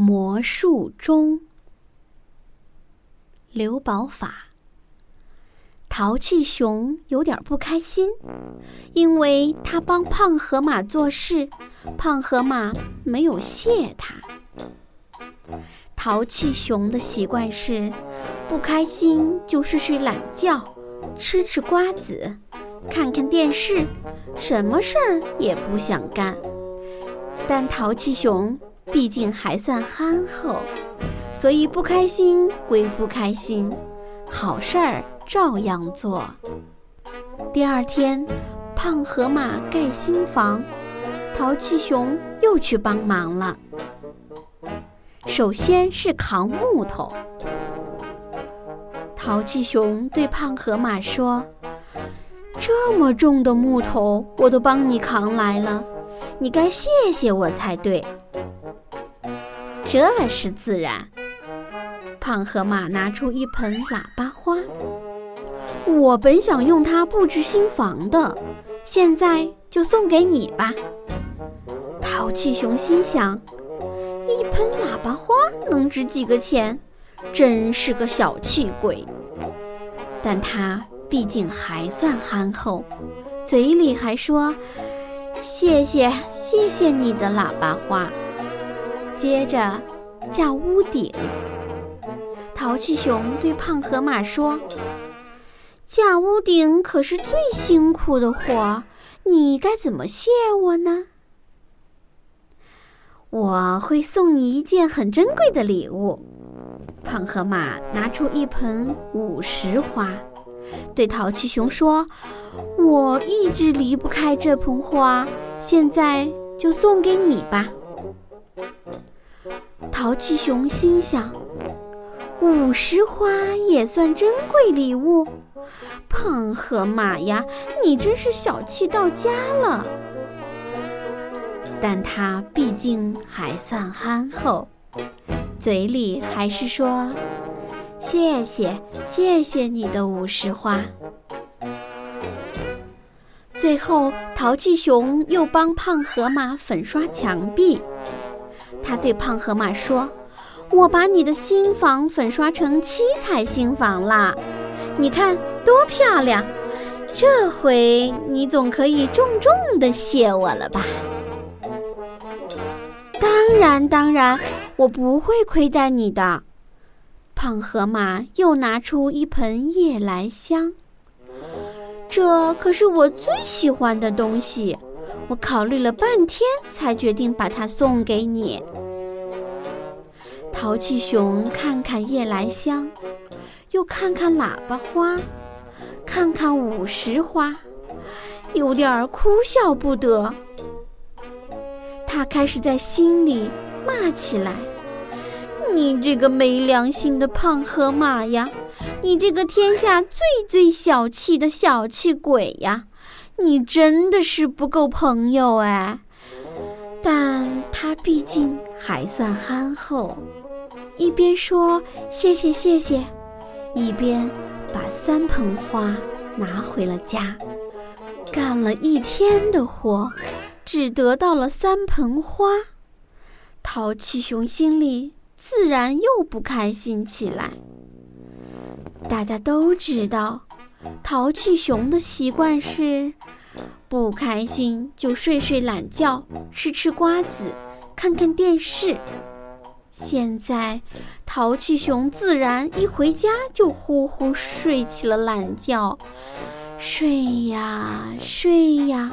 魔术钟，刘宝法。淘气熊有点不开心，因为他帮胖河马做事，胖河马没有谢他。淘气熊的习惯是，不开心就睡睡懒觉，吃吃瓜子，看看电视，什么事儿也不想干。但淘气熊。毕竟还算憨厚，所以不开心归不开心，好事儿照样做。第二天，胖河马盖新房，淘气熊又去帮忙了。首先是扛木头，淘气熊对胖河马说：“这么重的木头我都帮你扛来了，你该谢谢我才对。”这是自然。胖河马拿出一盆喇叭花，我本想用它布置新房的，现在就送给你吧。淘气熊心想：一盆喇叭花能值几个钱？真是个小气鬼。但他毕竟还算憨厚，嘴里还说：“谢谢，谢谢你的喇叭花。”接着，架屋顶。淘气熊对胖河马说：“架屋顶可是最辛苦的活，你该怎么谢我呢？”我会送你一件很珍贵的礼物。胖河马拿出一盆五十花，对淘气熊说：“我一直离不开这盆花，现在就送给你吧。”淘气熊心想：“五十花也算珍贵礼物。”胖河马呀，你真是小气到家了。但他毕竟还算憨厚，嘴里还是说：“谢谢，谢谢你的五十花。”最后，淘气熊又帮胖河马粉刷墙壁。他对胖河马说：“我把你的新房粉刷成七彩新房啦，你看多漂亮！这回你总可以重重的谢我了吧？”“当然，当然，我不会亏待你的。”胖河马又拿出一盆夜来香，这可是我最喜欢的东西。我考虑了半天，才决定把它送给你。淘气熊看看夜来香，又看看喇叭花，看看五十花，有点儿哭笑不得。他开始在心里骂起来：“你这个没良心的胖河马呀！你这个天下最最小气的小气鬼呀！”你真的是不够朋友哎，但他毕竟还算憨厚，一边说谢谢谢谢，一边把三盆花拿回了家。干了一天的活，只得到了三盆花，淘气熊心里自然又不开心起来。大家都知道。淘气熊的习惯是，不开心就睡睡懒觉，吃吃瓜子，看看电视。现在，淘气熊自然一回家就呼呼睡起了懒觉，睡呀睡呀，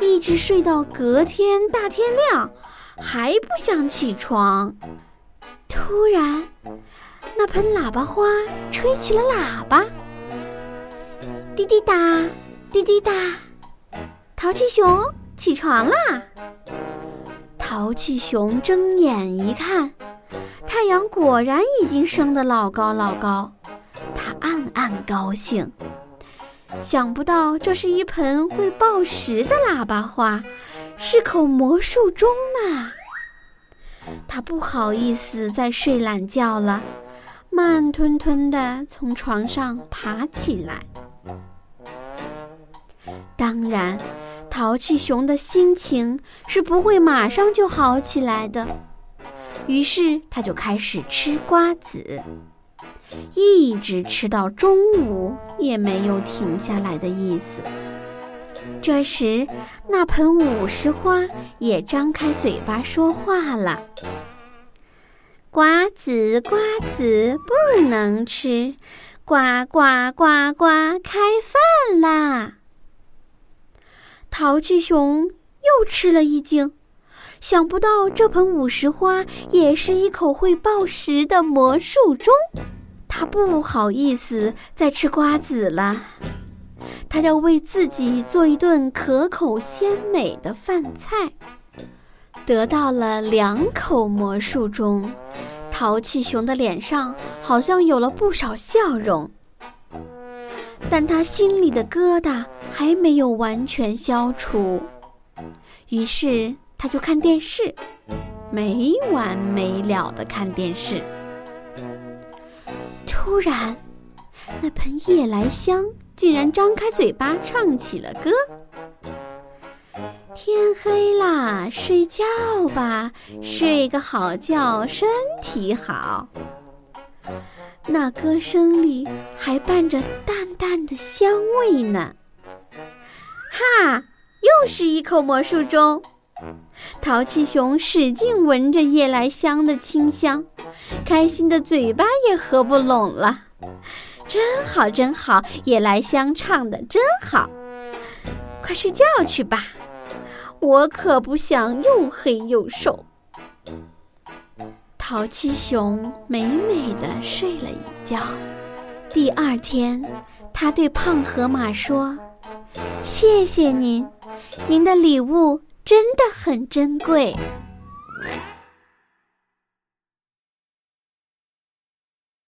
一直睡到隔天大天亮，还不想起床。突然，那盆喇叭花吹起了喇叭。滴滴答，滴滴答，淘气熊起床啦！淘气熊睁眼一看，太阳果然已经升得老高老高，他暗暗高兴。想不到这是一盆会报时的喇叭花，是口魔术钟呢。他不好意思再睡懒觉了，慢吞吞地从床上爬起来。当然，淘气熊的心情是不会马上就好起来的。于是他就开始吃瓜子，一直吃到中午，也没有停下来的意思。这时，那盆五十花也张开嘴巴说话了：“瓜子，瓜子不能吃，呱呱呱呱，开饭啦！”淘气熊又吃了一惊，想不到这盆五十花也是一口会报时的魔术钟，他不好意思再吃瓜子了。他要为自己做一顿可口鲜美的饭菜。得到了两口魔术钟，淘气熊的脸上好像有了不少笑容，但他心里的疙瘩还没有完全消除。于是他就看电视，没完没了的看电视。突然，那盆夜来香。竟然张开嘴巴唱起了歌。天黑啦，睡觉吧，睡个好觉，身体好。那歌声里还伴着淡淡的香味呢。哈，又是一口魔术钟。淘气熊使劲闻着夜来香的清香，开心的嘴巴也合不拢了。真好，真好！夜来香唱的真好，快睡觉去吧，我可不想又黑又瘦。淘气熊美美的睡了一觉。第二天，他对胖河马说：“谢谢您，您的礼物真的很珍贵。”